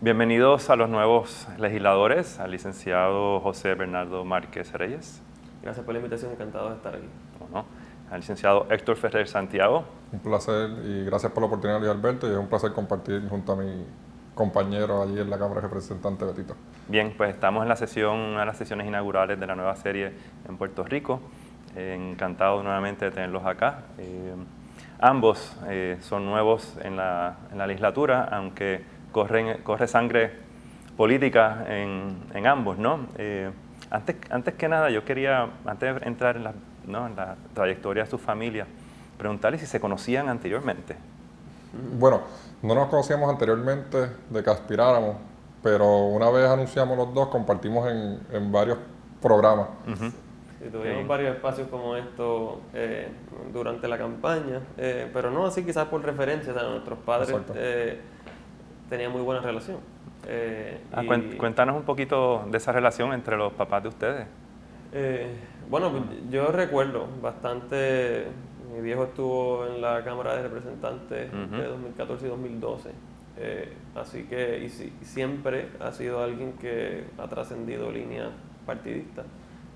Bienvenidos a los nuevos legisladores, al licenciado José Bernardo Márquez Reyes. Gracias por la invitación, encantado de estar aquí. Al licenciado Héctor Ferrer Santiago. Un placer y gracias por la oportunidad, Luis Alberto, y es un placer compartir junto a mi compañero allí en la Cámara de Representantes, Betito. Bien, pues estamos en la sesión, una de las sesiones inaugurales de la nueva serie en Puerto Rico. Eh, encantado nuevamente de tenerlos acá. Eh, ambos eh, son nuevos en la, en la legislatura, aunque corre sangre política en, ambos, ¿no? Eh, antes, antes que nada, yo quería, antes de entrar en la, en la trayectoria de su familia, preguntarle si se conocían anteriormente. Bueno, no nos conocíamos anteriormente de que aspiráramos, pero una vez anunciamos los dos, compartimos en, varios programas. tuvimos varios espacios como esto eh, durante la campaña, eh, pero no así quizás por referencia a nuestros padres tenía muy buena relación. Eh, ah, cuéntanos un poquito de esa relación entre los papás de ustedes. Eh, bueno, yo recuerdo bastante, mi viejo estuvo en la Cámara de Representantes de 2014 y 2012, eh, así que y, siempre ha sido alguien que ha trascendido línea partidista.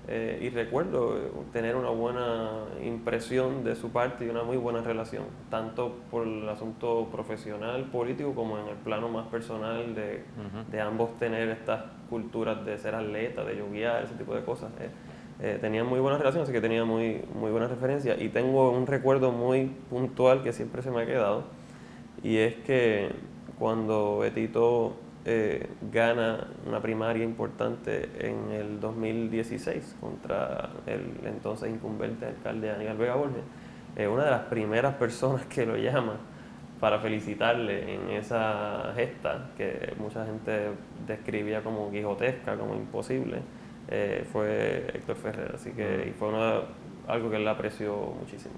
Eh, y recuerdo tener una buena impresión de su parte y una muy buena relación, tanto por el asunto profesional, político, como en el plano más personal de, de ambos tener estas culturas de ser atleta, de lloviar, ese tipo de cosas. Eh, eh, tenían muy buena relación, así que tenía muy, muy buena referencia. Y tengo un recuerdo muy puntual que siempre se me ha quedado, y es que cuando Betito eh, gana una primaria importante en el 2016 contra el entonces incumbente alcalde Aníbal Vega Borges. Eh, una de las primeras personas que lo llama para felicitarle en esa gesta que mucha gente describía como quijotesca, como imposible, eh, fue Héctor Ferrer. Así que y fue algo que él apreció muchísimo.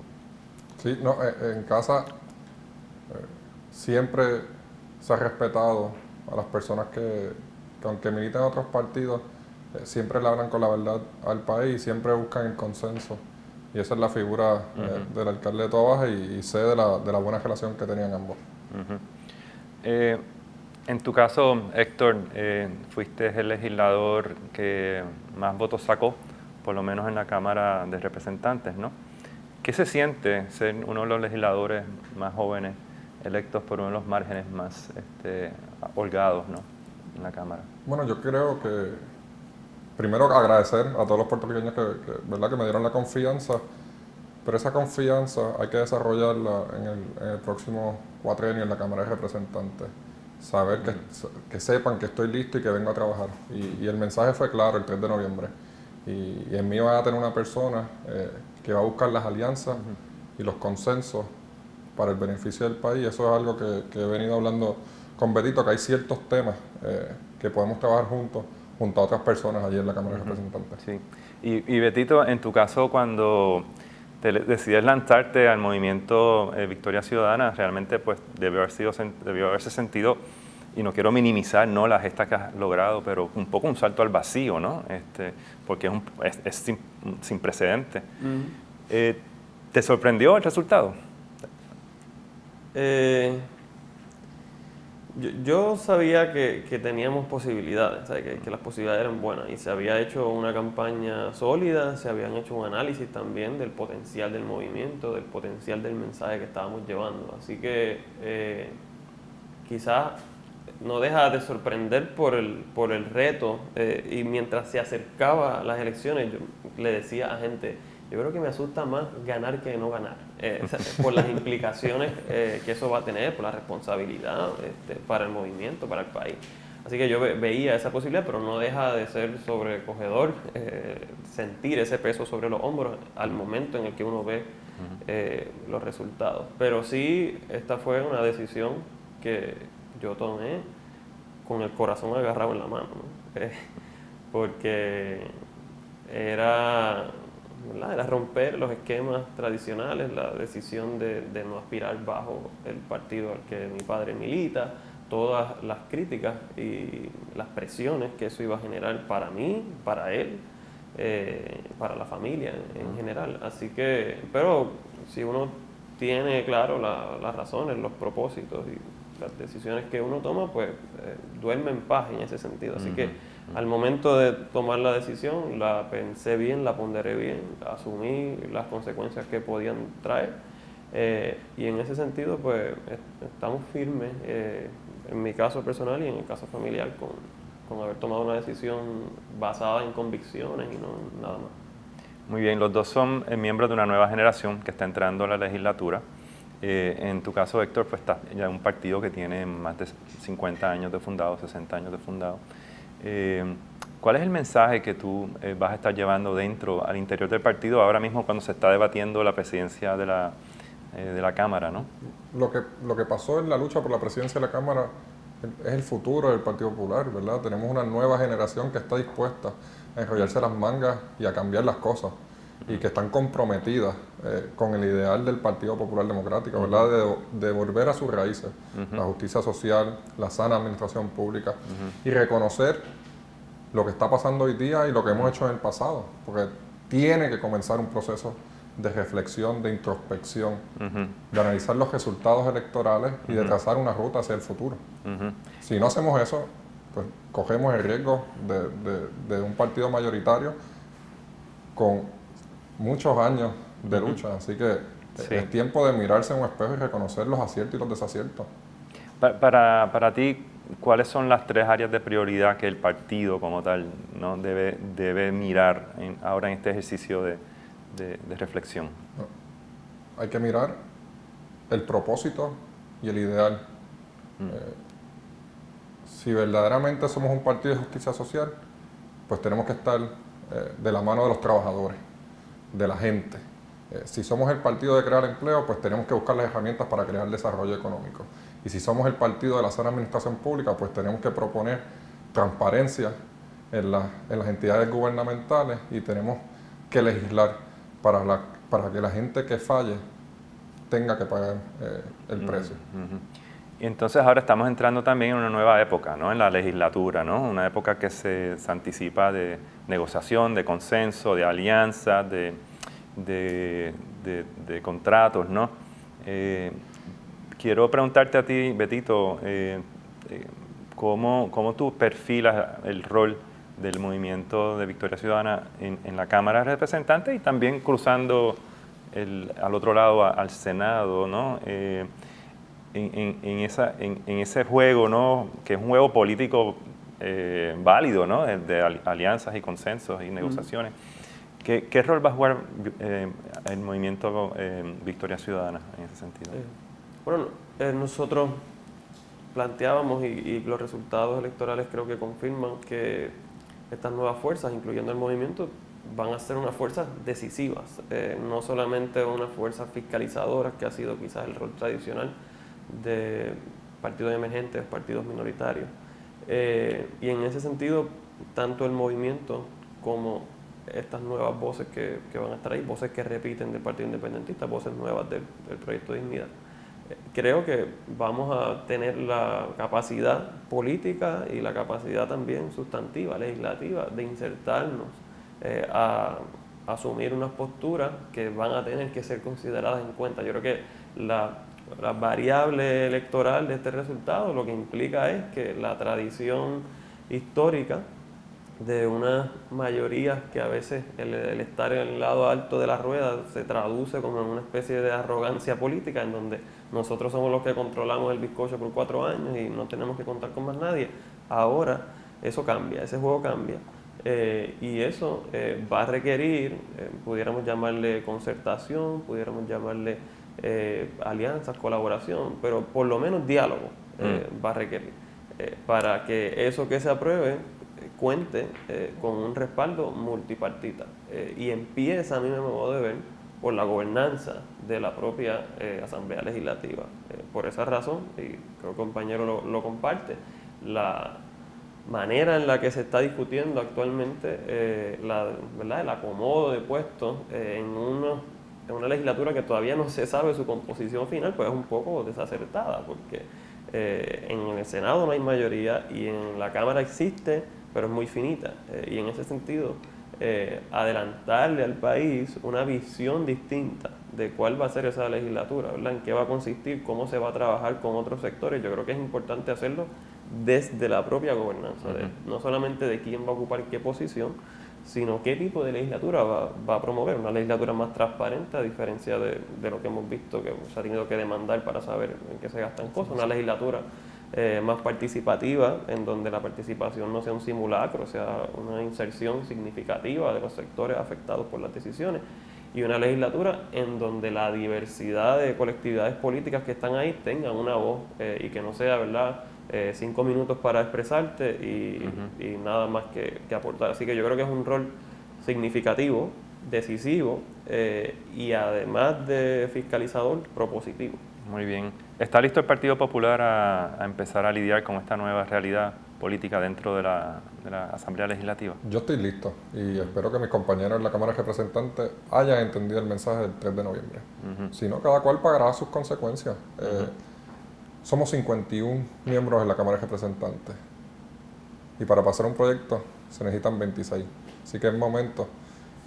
Sí, no, en casa siempre se ha respetado a las personas que, aunque militan en otros partidos, eh, siempre le hablan con la verdad al país y siempre buscan el consenso. Y esa es la figura eh, del alcalde de Toa y, sé de la, de la, buena relación que tenían ambos. Eh, en tu caso, Héctor, fuiste el legislador que más votos sacó, por lo menos en la Cámara de Representantes, ¿no? ¿Qué se siente ser uno de los legisladores más jóvenes electos por uno de los márgenes más este, holgados ¿no? en la Cámara. Bueno, yo creo que primero agradecer a todos los puertorriqueños que, ¿verdad? que me dieron la confianza, pero esa confianza hay que desarrollarla en el, en el próximo cuatrenio en la Cámara de Representantes. Saber que, que, sepan que estoy listo y que vengo a trabajar. Y, el mensaje fue claro el 3 de noviembre. Y, en mí va a tener una persona eh, que va a buscar las alianzas y los consensos para el beneficio del país. Eso es algo que, he venido hablando con Betito, que hay ciertos temas eh, que podemos trabajar juntos, junto a otras personas allí en la Cámara de Representantes. Sí. Y, Betito, en tu caso, cuando te decides lanzarte al movimiento eh, Victoria Ciudadana, realmente pues debió, haber sido, debió haberse sentido, y no quiero minimizar ¿no? la gesta que has logrado, pero un poco un salto al vacío, ¿no? Este, porque es, un, es, sin, sin, precedente. Eh, ¿Te sorprendió el resultado? Eh, yo, sabía que, teníamos posibilidades, Que, las posibilidades eran buenas y se había hecho una campaña sólida, se habían hecho un análisis también del potencial del movimiento, del potencial del mensaje que estábamos llevando. Así que eh, quizás no deja de sorprender por el, por el reto eh, y mientras se acercaba las elecciones yo le decía a gente, yo creo que me asusta más ganar que no ganar, eh, por las implicaciones eh, que eso va a tener, por la responsabilidad este, para el movimiento, para el país. Así que yo veía esa posibilidad, pero no deja de ser sobrecogedor eh, sentir ese peso sobre los hombros al momento en el que uno ve los resultados. Pero sí, esta fue una decisión que yo tomé con el corazón agarrado en la mano, porque era era romper los esquemas tradicionales, la decisión de, no aspirar bajo el partido al que mi padre milita, todas las críticas y las presiones que eso iba a generar para mí, para él, eh, para la familia en, general. Así que, pero si uno tiene claro las razones, los propósitos y las decisiones que uno toma, pues duerme en paz en ese sentido. Así que al momento de tomar la decisión, la pensé bien, la ponderé bien, asumí las consecuencias que podían traer. y en ese sentido, pues estamos firmes, en mi caso personal y en el caso familiar, con, con haber tomado una decisión basada en convicciones y no nada más. Muy bien, los dos son eh, miembros de una nueva generación que está entrando a la legislatura. Eh, en tu caso, Héctor, pues está ya un partido que tiene más de 50 años de fundado, 60 años de fundado. Eh, ¿Cuál es el mensaje que tú vas a estar llevando dentro, al interior del partido, ahora mismo cuando se está debatiendo la presidencia de la, de la Cámara? ¿no? Lo, que, lo que pasó en la lucha por la presidencia de la Cámara es el futuro del Partido Popular, ¿verdad? Tenemos una nueva generación que está dispuesta a enrollarse las mangas y a cambiar las cosas y que están comprometidas eh, con el ideal del Partido Popular Democrático, ¿verdad? De, volver a sus raíces, la justicia social, la sana administración pública y reconocer lo que está pasando hoy día y lo que hemos hecho en el pasado, porque tiene que comenzar un proceso de reflexión, de introspección, de analizar los resultados electorales y de trazar una ruta hacia el futuro. Si no hacemos eso, pues cogemos el riesgo de, un partido mayoritario con muchos años de lucha. Así que es tiempo de mirarse en un espejo y reconocer los aciertos y los desaciertos. Para, para, ti, ¿cuáles son las tres áreas de prioridad que el partido como tal ¿no? debe, debe mirar ahora en este ejercicio de, de, reflexión? Hay que mirar el propósito y el ideal. Mm. Eh, si verdaderamente somos un partido de justicia social, pues tenemos que estar eh, de la mano de los trabajadores, de la gente. Eh, si somos el partido de crear empleo, pues tenemos que buscar las herramientas para crear desarrollo económico. Y si somos el partido de la sana administración pública, pues tenemos que proponer transparencia en, en las entidades gubernamentales y tenemos que legislar para, la, para que la gente que falle tenga que pagar eh, el precio. Y entonces ahora estamos entrando también en una nueva época, ¿no? En la legislatura, ¿no? Una época que se, anticipa de negociación, de consenso, de alianza, de, de, contratos, ¿no? Eh, quiero preguntarte a ti, Betito, eh, ¿cómo, ¿cómo, tú perfilas el rol del movimiento de Victoria Ciudadana en, la Cámara de Representantes y también cruzando el, al otro lado al Senado, ¿no? Eh, en, esa, en, ese juego, ¿no? que es un juego político eh, válido, ¿no? de, alianzas y consensos y negociaciones. ¿Qué, ¿Qué, rol va a jugar eh, el movimiento Victoria Ciudadana en ese sentido? bueno, nosotros planteábamos y, y, los resultados electorales creo que confirman que estas nuevas fuerzas, incluyendo el movimiento, van a ser unas fuerzas decisivas, eh, no solamente unas fuerzas fiscalizadoras, que ha sido quizás el rol tradicional de partidos emergentes, partidos minoritarios. Eh, y en ese sentido, tanto el movimiento como estas nuevas voces que, van a estar ahí, voces que repiten del Partido Independentista, voces nuevas del, del Proyecto de Dignidad, creo que vamos a tener la capacidad política y la capacidad también sustantiva, legislativa, de insertarnos eh, a, asumir unas posturas que van a tener que ser consideradas en cuenta. Yo creo que la, la variable electoral de este resultado lo que implica es que la tradición histórica de unas mayorías que a veces el, estar en el lado alto de la rueda se traduce como en una especie de arrogancia política en donde nosotros somos los que controlamos el bizcocho por cuatro años y no tenemos que contar con más nadie. Ahora eso cambia, ese juego cambia. Eh, y eso eh, va a requerir, eh, pudiéramos llamarle concertación, pudiéramos llamarle alianzas, colaboración, pero por lo menos diálogo mm. va a requerir para que eso que se apruebe cuente con un respaldo multipartita y empieza, a mí me modo de ver, por la gobernanza de la propia eh, Asamblea Legislativa. Eh, por esa razón, y creo que el compañero lo, comparte, la manera en la que se está discutiendo actualmente eh, la, ¿verdad? el acomodo de puestos en, en una legislatura que todavía no se sabe su composición final, pues es un poco desacertada, porque en el Senado no hay mayoría y en la Cámara existe, pero es muy finita. y en ese sentido, eh, adelantarle al país una visión distinta de cuál va a ser esa legislatura, ¿verdad? en qué va a consistir, cómo se va a trabajar con otros sectores. Yo creo que es importante hacerlo desde la propia gobernanza, no solamente de quién va a ocupar qué posición, sino qué tipo de legislatura va, a promover. Una legislatura más transparente, a diferencia de, lo que hemos visto que se ha tenido que demandar para saber en qué se gastan cosas. Una legislatura eh, más participativa, en donde la participación no sea un simulacro, sea una inserción significativa de los sectores afectados por las decisiones. Y una legislatura en donde la diversidad de colectividades políticas que están ahí tengan una voz eh, y que no sea, ¿verdad?, eh, cinco minutos para expresarte y, nada más que, aportar. Así que yo creo que es un rol significativo, decisivo eh, y además de fiscalizador, propositivo. Muy bien. ¿Está listo el Partido Popular a, empezar a lidiar con esta nueva realidad política dentro de la, Asamblea Legislativa? Yo estoy listo y espero que mis compañeros en la Cámara de Representantes hayan entendido el mensaje del 3 de noviembre. Si no, cada cual pagará sus consecuencias. Eh, somos 51 miembros en la Cámara de Representantes y para pasar un proyecto se necesitan 26. Así que es momento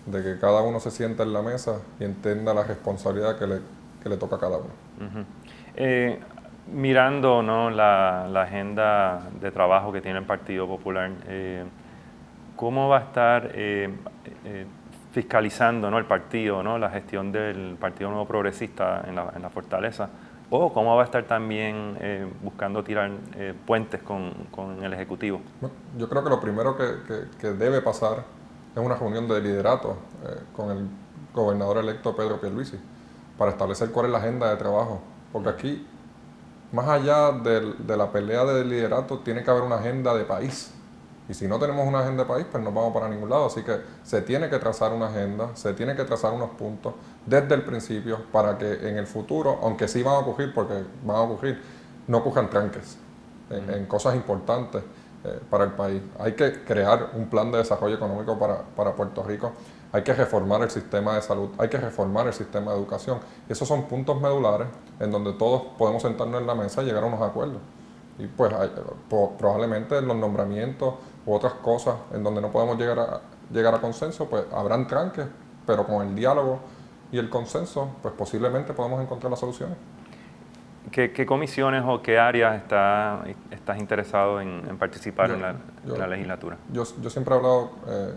de que cada uno se sienta en la mesa y entienda la responsabilidad que le, que le toca a cada uno. Eh, mirando ¿no? la, agenda de trabajo que tiene el Partido Popular, eh, ¿cómo va a estar eh, fiscalizando ¿no? el partido, ¿no? la gestión del Partido Nuevo Progresista en la, en la Fortaleza? O cómo va a estar también eh, buscando tirar eh, puentes con, el Ejecutivo. Yo creo que lo primero que, debe pasar es una reunión de liderato eh, con el gobernador electo Pedro Pierluisi para establecer cuál es la agenda de trabajo. Porque aquí, más allá de la pelea de liderato, tiene que haber una agenda de país. Y si no tenemos una agenda de país, pues no vamos para ningún lado. Así que se tiene que trazar una agenda, se tiene que trazar unos puntos desde el principio para que en el futuro, aunque sí van a ocurrir, porque van a ocurrir, no ocurran tranques en, cosas importantes eh, para el país. Hay que crear un plan de desarrollo económico para, para Puerto Rico, hay que reformar el sistema de salud, hay que reformar el sistema de educación. Y esos son puntos medulares en donde todos podemos sentarnos en la mesa y llegar a unos acuerdos. Y pues probablemente los nombramientos u otras cosas en donde no podemos llegar a, llegar a consenso, pues habrán tranques, pero con el diálogo y el consenso, pues posiblemente podemos encontrar las soluciones. ¿Qué, comisiones o qué áreas está, estás interesado en, participar en, la, legislatura? Yo, yo, siempre he hablado eh,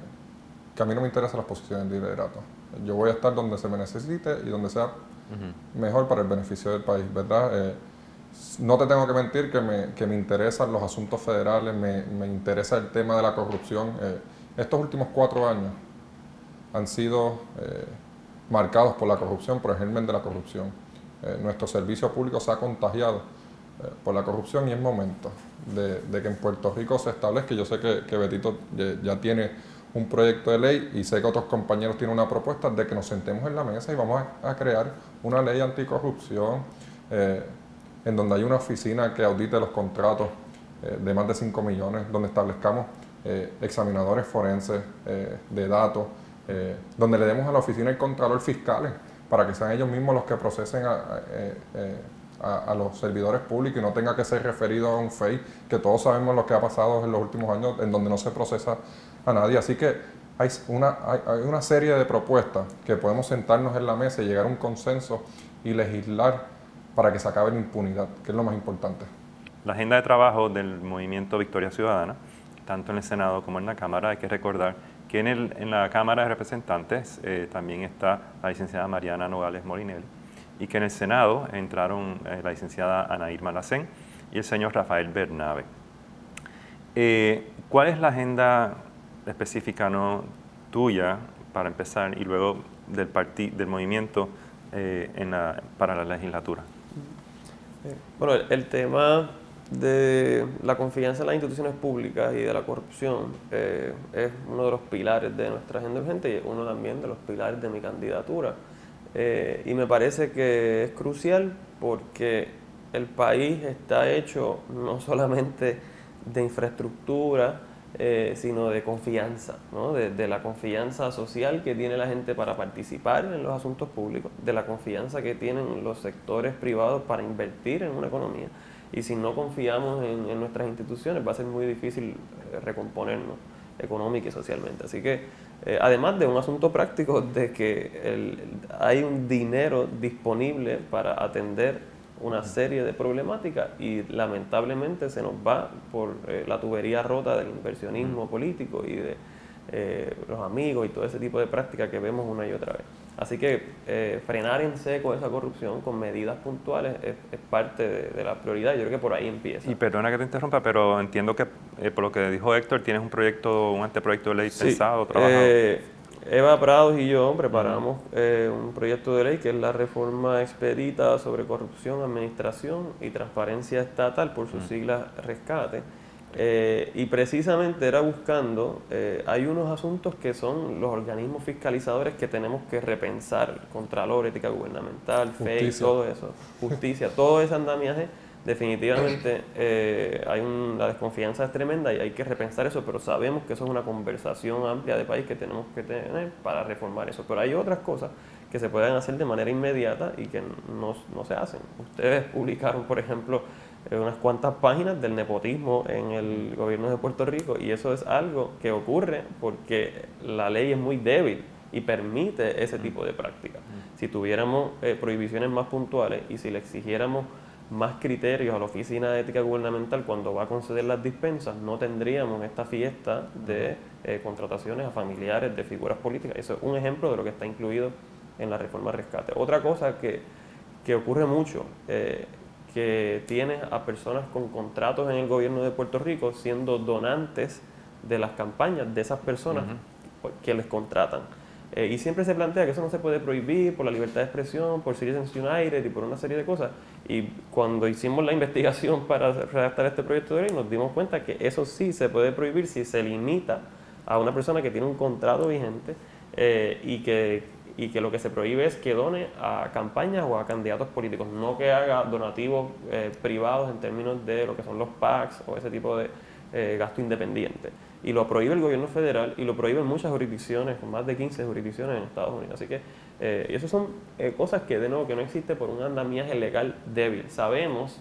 que a mí no me interesan las posiciones de liderato. Yo voy a estar donde se me necesite y donde sea mejor para el beneficio del país, ¿verdad? Eh, no te tengo que mentir que me, que me interesan los asuntos federales, me, me, interesa el tema de la corrupción. Eh, estos últimos cuatro años han sido eh, marcados por la corrupción, por el germen de la corrupción. Eh, nuestro servicio público se ha contagiado por la corrupción y es momento de, que en Puerto Rico se establezca. Yo sé que, Betito ya tiene un proyecto de ley y sé que otros compañeros tienen una propuesta de que nos sentemos en la mesa y vamos a, crear una ley anticorrupción en donde hay una oficina que audite los contratos eh, de más de 5 millones, donde establezcamos eh, examinadores forenses eh, de datos, donde le demos a la oficina el contralor fiscales para que sean ellos mismos los que procesen a, los servidores públicos y no tenga que ser referido a un FEI, que todos sabemos lo que ha pasado en los últimos años en donde no se procesa a nadie. Así que hay una, hay una serie de propuestas que podemos sentarnos en la mesa y llegar a un consenso y legislar para que se acabe la impunidad, que es lo más importante. La agenda de trabajo del movimiento Victoria Ciudadana, tanto en el Senado como en la Cámara, hay que recordar que en, el, en la Cámara de Representantes eh, también está la licenciada Mariana Nogales Molinelli y que en el Senado entraron eh, la licenciada Ana Irma Lacén y el señor Rafael Bernabe. Eh, ¿Cuál es la agenda específica no, tuya para empezar y luego del, del movimiento en para la legislatura? Bueno, el, tema de la confianza en las instituciones públicas y de la corrupción eh, es uno de los pilares de nuestra agenda urgente y uno también de los pilares de mi candidatura. Eh, y me parece que es crucial porque el país está hecho no solamente de infraestructura, eh, sino de confianza, ¿no? de, la confianza social que tiene la gente para participar en los asuntos públicos, de la confianza que tienen los sectores privados para invertir en una economía. Y si no confiamos en, nuestras instituciones, va a ser muy difícil eh, recomponernos económica y socialmente. Así que Eh, además de un asunto práctico de que hay un dinero disponible para atender una serie de problemáticas y lamentablemente se nos va por eh, la tubería rota del inversionismo político y de eh, los amigos y todo ese tipo de prácticas que vemos una y otra vez. Así que eh, frenar en seco esa corrupción con medidas puntuales es, parte de, la prioridad. Yo creo que por ahí empieza. Y perdona que te interrumpa, pero entiendo que por lo que dijo Héctor, tienes un proyecto, un anteproyecto de ley pensado, trabajado. Eva Prados y yo preparamos eh, un proyecto de ley que es la reforma expedita sobre corrupción, administración y transparencia estatal, por sus siglas rescate. Eh, y precisamente era buscando, eh, hay unos asuntos que son los organismos fiscalizadores que tenemos que repensar, Contralor, ética gubernamental, FEI, todo eso, justicia, todo ese andamiaje definitivamente eh, hay la desconfianza es tremenda y hay que repensar eso, pero sabemos que eso es una conversación amplia de país que tenemos que tener para reformar eso. Pero hay otras cosas que se pueden hacer de manera inmediata y que no, no se hacen. Ustedes publicaron, por ejemplo, unas cuantas páginas del nepotismo en el gobierno de Puerto Rico y eso es algo que ocurre porque la ley es muy débil y permite ese tipo de práctica. Si tuviéramos eh, prohibiciones más puntuales y si le exigiéramos más criterios a la Oficina de Ética Gubernamental cuando va a conceder las dispensas, no tendríamos esta fiesta de eh, contrataciones a familiares de figuras políticas. Eso es un ejemplo de lo que está incluido en la reforma rescate. Otra cosa que, que ocurre mucho, eh, que tiene a personas con contratos en el gobierno de Puerto Rico siendo donantes de las campañas de esas personas que les contratan. Eh, y siempre se plantea que eso no se puede prohibir por la libertad de expresión, por Citizens United y por una serie de cosas. Y cuando hicimos la investigación para redactar este proyecto de ley, nos dimos cuenta que eso sí se puede prohibir si se limita a una persona que tiene un contrato vigente eh, y, que, y que lo que se prohíbe es que done a campañas o a candidatos políticos, no que haga donativos eh, privados en términos de lo que son los PACs o ese tipo de gasto independiente y lo prohíbe el gobierno federal y lo prohíben muchas jurisdicciones, más de 15 jurisdicciones en Estados Unidos. Así que eh, esas son eh, cosas que de nuevo que no existe por un andamiaje legal débil. Sabemos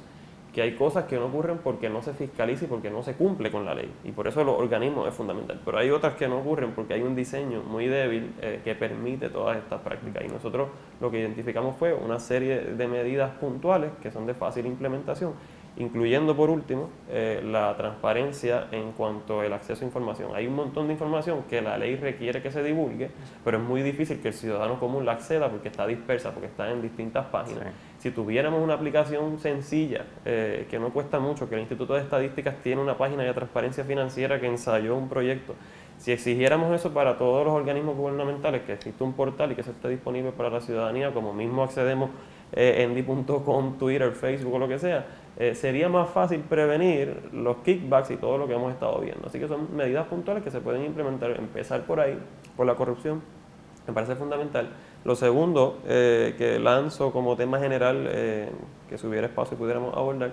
que hay cosas que no ocurren porque no se fiscaliza y porque no se cumple con la ley. Y por eso los organismos es fundamental. Pero hay otras que no ocurren porque hay un diseño muy débil eh, que permite todas estas prácticas. Y nosotros lo que identificamos fue una serie de medidas puntuales que son de fácil implementación incluyendo por último eh, la transparencia en cuanto al acceso a información. Hay un montón de información que la ley requiere que se divulgue, pero es muy difícil que el ciudadano común la acceda porque está dispersa, porque está en distintas páginas. Si tuviéramos una aplicación sencilla, eh, que no cuesta mucho, que el Instituto de Estadísticas tiene una página de transparencia financiera que ensayó un proyecto, si exigiéramos eso para todos los organismos gubernamentales, que existe un portal y que se esté disponible para la ciudadanía, como mismo accedemos eh, en di.com, Twitter, Facebook o lo que sea, eh, sería más fácil prevenir los kickbacks y todo lo que hemos estado viendo. Así que son medidas puntuales que se pueden implementar, empezar por ahí, por la corrupción, me parece fundamental. Lo segundo eh, que lanzo como tema general, eh, que si hubiera espacio pudiéramos abordar,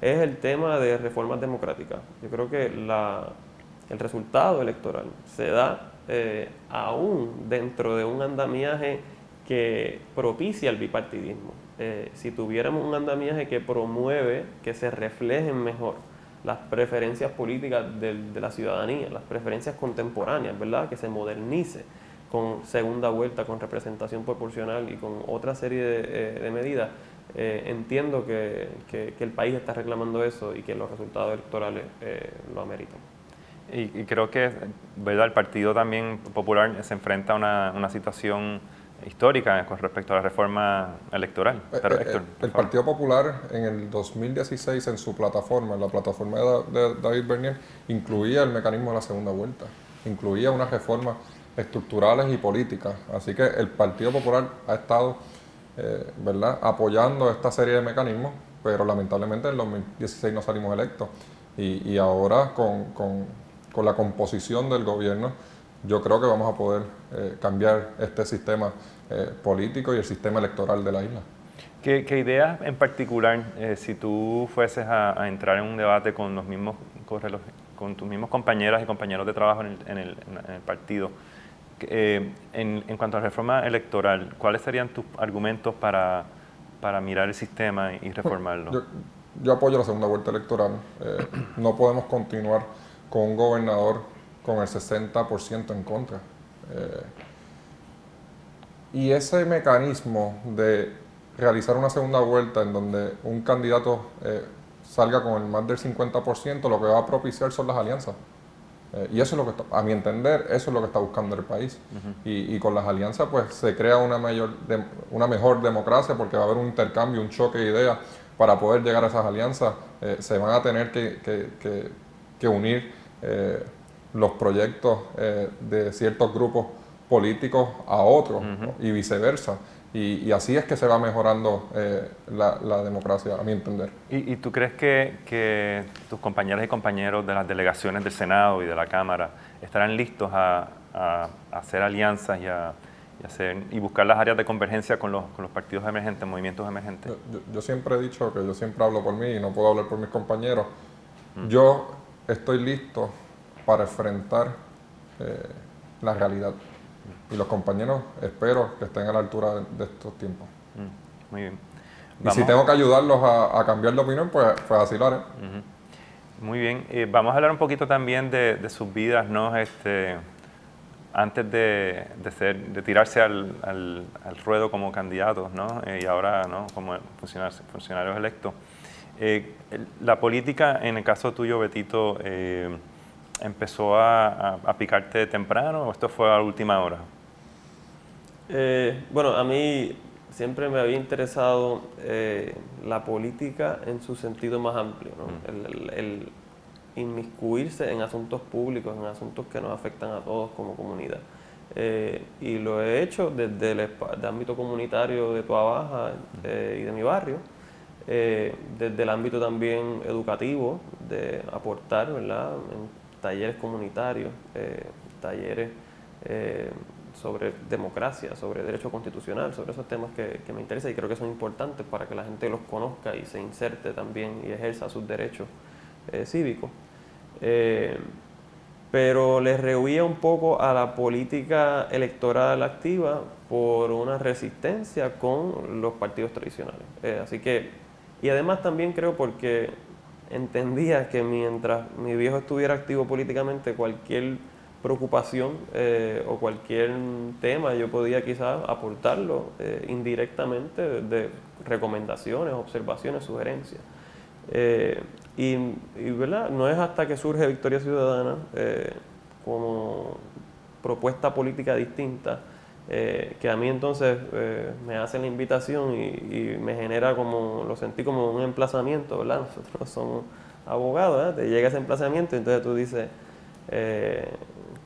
es el tema de reformas democráticas. Yo creo que la, el resultado electoral se da aún dentro de un andamiaje que propicia el bipartidismo. Eh, si tuviéramos un andamiaje que promueve que se reflejen mejor las preferencias políticas de, la ciudadanía, las preferencias contemporáneas, ¿verdad? Que se modernice con segunda vuelta, con representación proporcional y con otra serie de, eh, medidas. Eh, entiendo que, el país está reclamando eso y que los resultados electorales lo ameritan. Y, creo que ¿verdad? el Partido también Popular se enfrenta a una, una situación histórica con respecto a la reforma electoral. Eh, Pero, eh, el Partido Popular en el 2016 en su plataforma, en la plataforma de, David Bernier, incluía el mecanismo de la segunda vuelta, incluía unas reformas estructurales y políticas. Así que el Partido Popular ha estado eh, ¿verdad? apoyando esta serie de mecanismos, pero lamentablemente en el 2016 no salimos electos. Y, y ahora con, con, con la composición del gobierno, yo creo que vamos a poder eh, cambiar este sistema eh, político y el sistema electoral de la isla. ¿Qué, qué ideas en particular, eh, si tú fueses a, entrar en un debate con los mismos con, tus mismos compañeras y compañeros de trabajo en el, en el, en el partido, en, en, cuanto a la reforma electoral, ¿cuáles serían tus argumentos para, para mirar el sistema y reformarlo? Yo, yo apoyo la segunda vuelta electoral. no podemos continuar con un gobernador con el 60% en contra. Y ese mecanismo de realizar una segunda vuelta en donde un candidato salga con el más del 50%, lo que va a propiciar son las alianzas. Eh, y eso es lo que, a mi entender, eso es lo que está buscando el país. y, con las alianzas, pues se crea una, mayor una mejor democracia porque va a haber un intercambio, un choque de ideas para poder llegar a esas alianzas. Eh, se van a tener que, unir eh, los proyectos de ciertos grupos políticos a otros y viceversa. Y, así es que se va mejorando eh, la, democracia, a mi entender. ¿Y, tú crees que, tus compañeros y compañeros de las delegaciones del Senado y de la Cámara estarán listos a, hacer alianzas y a, hacer, y buscar las áreas de convergencia con los, partidos emergentes, movimientos emergentes? Yo, siempre he dicho que yo siempre hablo por mí y no puedo hablar por mis compañeros. Mm. Yo estoy listo para enfrentar eh, la realidad y los compañeros espero que estén a la altura de, estos tiempos. Mm, muy bien. Y si tengo que ayudarlos a, cambiar de opinión, pues, pues así lo haré. Muy bien. Eh, vamos a hablar un poquito también de, sus vidas, ¿no? Este, antes de, ser, de tirarse al, al, ruedo como candidatos, ¿no? Eh, y ahora, ¿no? Como funcionarios, funcionarios electos. Eh, la política, en el caso tuyo, Betito, empezó a, a, picarte temprano o esto fue a última hora? Eh, bueno, a mí siempre me había interesado eh, la política en su sentido más amplio, mm. el, inmiscuirse en asuntos públicos, en asuntos que nos afectan a todos como comunidad. Eh, y lo he hecho desde el, ámbito comunitario de Toa Baja mm. y de mi barrio, desde el ámbito también educativo, de aportar ¿verdad? en talleres comunitarios, talleres sobre democracia, sobre derecho constitucional, sobre esos temas que, me interesan y creo que son importantes para que la gente los conozca y se inserte también y ejerza sus derechos eh, cívicos. Eh, pero le rehuía un poco a la política electoral activa por una resistencia con los partidos tradicionales. Eh, así que, y además también creo porque entendía que mientras mi viejo estuviera activo políticamente, cualquier preocupación eh, o cualquier tema yo podía quizás aportarlo eh, indirectamente de, recomendaciones, observaciones, sugerencias. Eh, y, ¿verdad? no es hasta que surge Victoria Ciudadana como propuesta política distinta que a mí entonces me hace la invitación y, me genera como, lo sentí como un emplazamiento, ¿verdad? Nosotros somos abogados, te llega ese emplazamiento y entonces tú dices,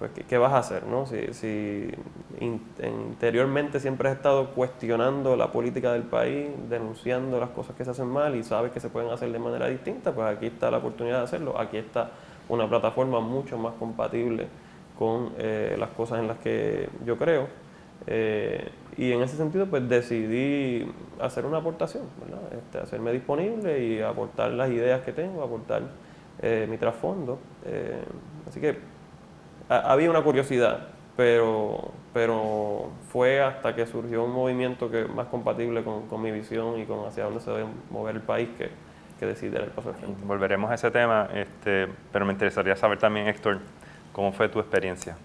pues ¿qué, vas a hacer? ¿no? Si, interiormente siempre has estado cuestionando la política del país, denunciando las cosas que se hacen mal y sabes que se pueden hacer de manera distinta, pues aquí está la oportunidad de hacerlo. Aquí está una plataforma mucho más compatible con eh, las cosas en las que yo creo. Eh, y en ese sentido, pues decidí hacer una aportación, Este, hacerme disponible y aportar las ideas que tengo, aportar eh, mi trasfondo. así que había una curiosidad, pero, pero fue hasta que surgió un movimiento que más compatible con, mi visión y con hacia dónde se debe mover el país que, que decidí dar el paso al frente. Volveremos a ese tema, este, pero me interesaría saber también, Héctor, cómo fue tu experiencia.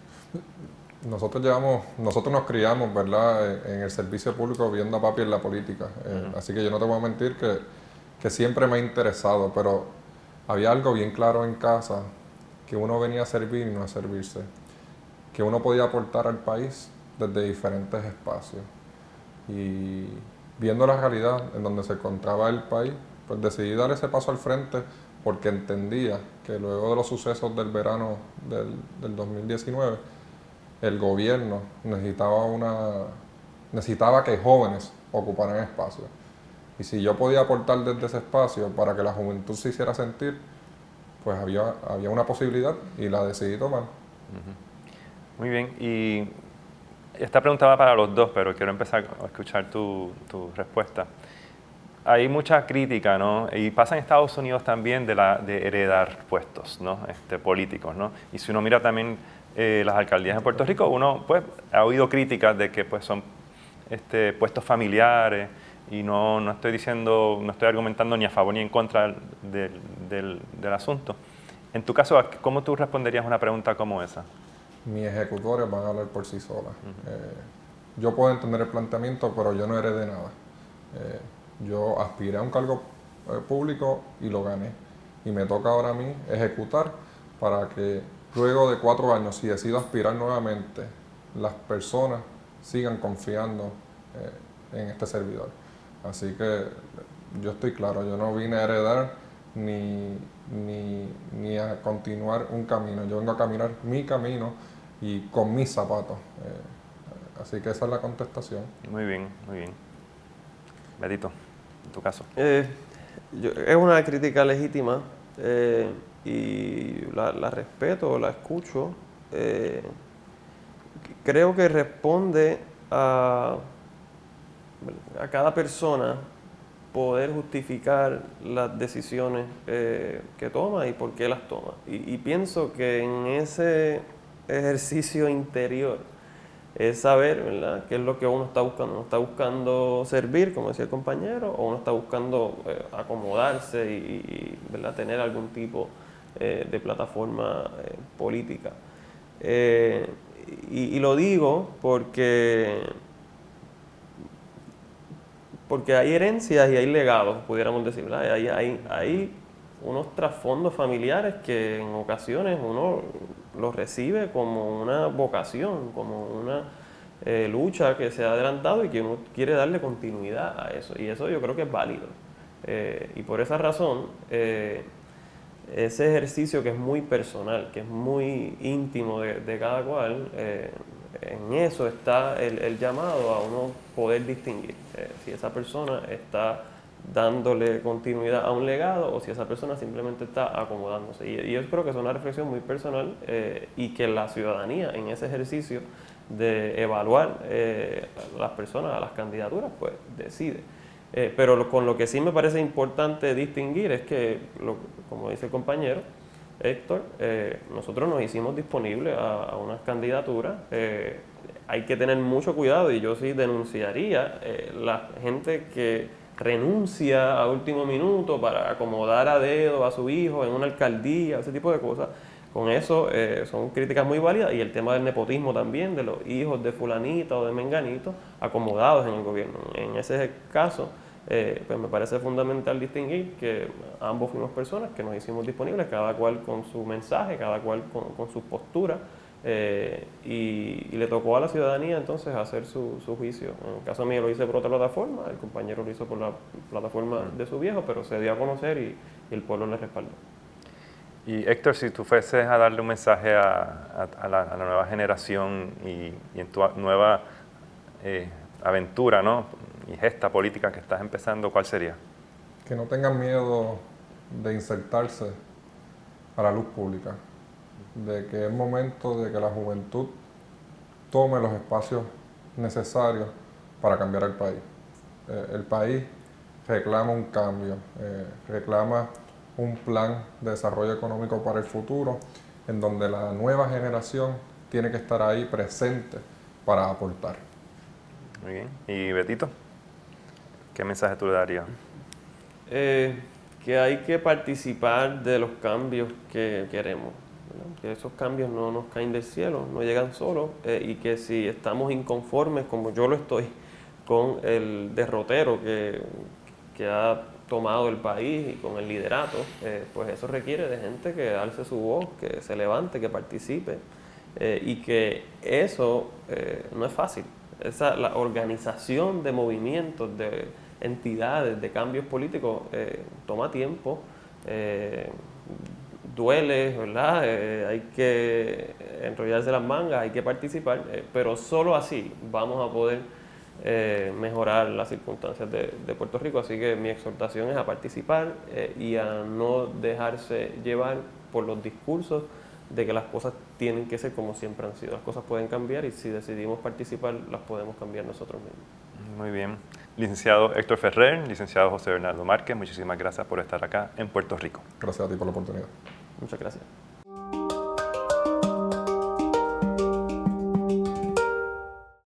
Nosotros llevamos, nosotros nos criamos, ¿verdad?, en el servicio público viendo a papi en la política. Eh, así que yo no te voy a mentir que, que siempre me ha interesado, pero había algo bien claro en casa que uno venía a servir y no a servirse, que uno podía aportar al país desde diferentes espacios. Y viendo la realidad en donde se encontraba el país, pues decidí dar ese paso al frente porque entendía que luego de los sucesos del verano del, 2019, el gobierno necesitaba, una, necesitaba que jóvenes ocuparan espacios. Y si yo podía aportar desde ese espacio para que la juventud se hiciera sentir, pues había, había una posibilidad y la decidí tomar. Muy bien, y esta pregunta va para los dos, pero quiero empezar a escuchar tu, tu respuesta. Hay mucha crítica, ¿no? Y pasa en Estados Unidos también de, la, de heredar puestos, ¿no? Este, políticos, ¿no? Y si uno mira también eh, las alcaldías de Puerto Rico, uno pues ha oído críticas de que pues son este, puestos familiares, y no, no, estoy diciendo, no estoy argumentando ni a favor ni en contra del, del, asunto. En tu caso, ¿cómo tú responderías una pregunta como esa? mis ejecutores van a hablar por sí solas. Eh, yo puedo entender el planteamiento, pero yo no heredé nada. Eh, yo aspiré a un cargo eh, público y lo gané. Y me toca ahora a mí ejecutar para que luego de cuatro años, si decido aspirar nuevamente, las personas sigan confiando en este servidor. Así que yo estoy claro, yo no vine a heredar ni, ni, a continuar un camino, yo vengo a caminar mi camino y con mis zapatos. Eh, así que esa es la contestación. Muy bien, muy bien. Betito, en tu caso. Eh, es una crítica legítima eh, y la, la, respeto, la escucho. creo que responde a, a cada persona poder justificar las decisiones que toma y por qué las toma. Y, y pienso que en ese ejercicio interior es saber, ¿verdad?, qué es lo que uno está buscando. Uno está buscando servir, como decía el compañero, o uno está buscando eh, acomodarse y, ¿verdad?, tener algún tipo eh, de plataforma eh, política. Y, lo digo porque, porque hay herencias y hay legados, pudiéramos decir, ¿verdad? Hay, hay, hay unos trasfondos familiares que en ocasiones uno los recibe como una vocación, como una eh, lucha que se ha adelantado y que uno quiere darle continuidad a eso. Y eso yo creo que es válido. Eh, y por esa razón, eh, ese ejercicio que es muy personal, que es muy íntimo de, cada cual, en eso está el, llamado a uno poder distinguir si esa persona está dándole continuidad a un legado o si esa persona simplemente está acomodándose. Y, yo creo que es una reflexión muy personal eh, y que la ciudadanía en ese ejercicio de evaluar eh, a las personas, a las candidaturas, pues decide. Eh, pero con lo que sí me parece importante distinguir es que, como dice el compañero Héctor, nosotros nos hicimos disponibles a, unas candidaturas hay que tener mucho cuidado y yo sí denunciaría la gente que renuncia a último minuto para acomodar a dedo a su hijo en una alcaldía, ese tipo de cosas. Con eso eh, son críticas muy válidas y el tema del nepotismo también, de los hijos de fulanita o de menganito acomodados en el gobierno. En ese caso, eh, pues me parece fundamental distinguir que ambos fuimos personas que nos hicimos disponibles, cada cual con su mensaje, cada cual con, con sus posturas. Eh, y, le tocó a la ciudadanía entonces hacer su, juicio. En el caso mío lo hice por otra plataforma, el compañero lo hizo por la plataforma mm. de su viejo, pero se dio a conocer y, el pueblo le respaldó. Y Héctor, si tú fueses a darle un mensaje a, la, nueva generación y, en tu nueva eh, aventura ¿no? Y gesta política que estás empezando, ¿cuál sería? Que no tengan miedo de insertarse a la luz pública de que es momento de que la juventud tome los espacios necesarios para cambiar el país. Eh, el país reclama un cambio, eh, reclama un plan de desarrollo económico para el futuro, en donde la nueva generación tiene que estar ahí presente para aportar. Muy bien. ¿Y Betito? ¿Qué mensaje tú le darías? Eh, que hay que participar de los cambios que queremos que esos cambios no nos caen del cielo, no llegan solos eh, y que si estamos inconformes, como yo lo estoy, con el derrotero que, ha tomado el país y con el liderato, eh, pues eso requiere de gente que alce su voz, que se levante, que participe y que eso no es fácil. Esa, la organización de movimientos, de entidades, de cambios políticos toma tiempo duele, ¿verdad? Eh, hay que enrollarse las mangas, hay que participar, eh, pero solo así vamos a poder eh, mejorar las circunstancias de, Puerto Rico. Así que mi exhortación es a participar y a no dejarse llevar por los discursos de que las cosas tienen que ser como siempre han sido. Las cosas pueden cambiar y si decidimos participar las podemos cambiar nosotros mismos. Muy bien. Licenciado Héctor Ferrer, licenciado José Bernardo Márquez, muchísimas gracias por estar acá en Puerto Rico. Gracias a ti por la oportunidad. Muchas gracias.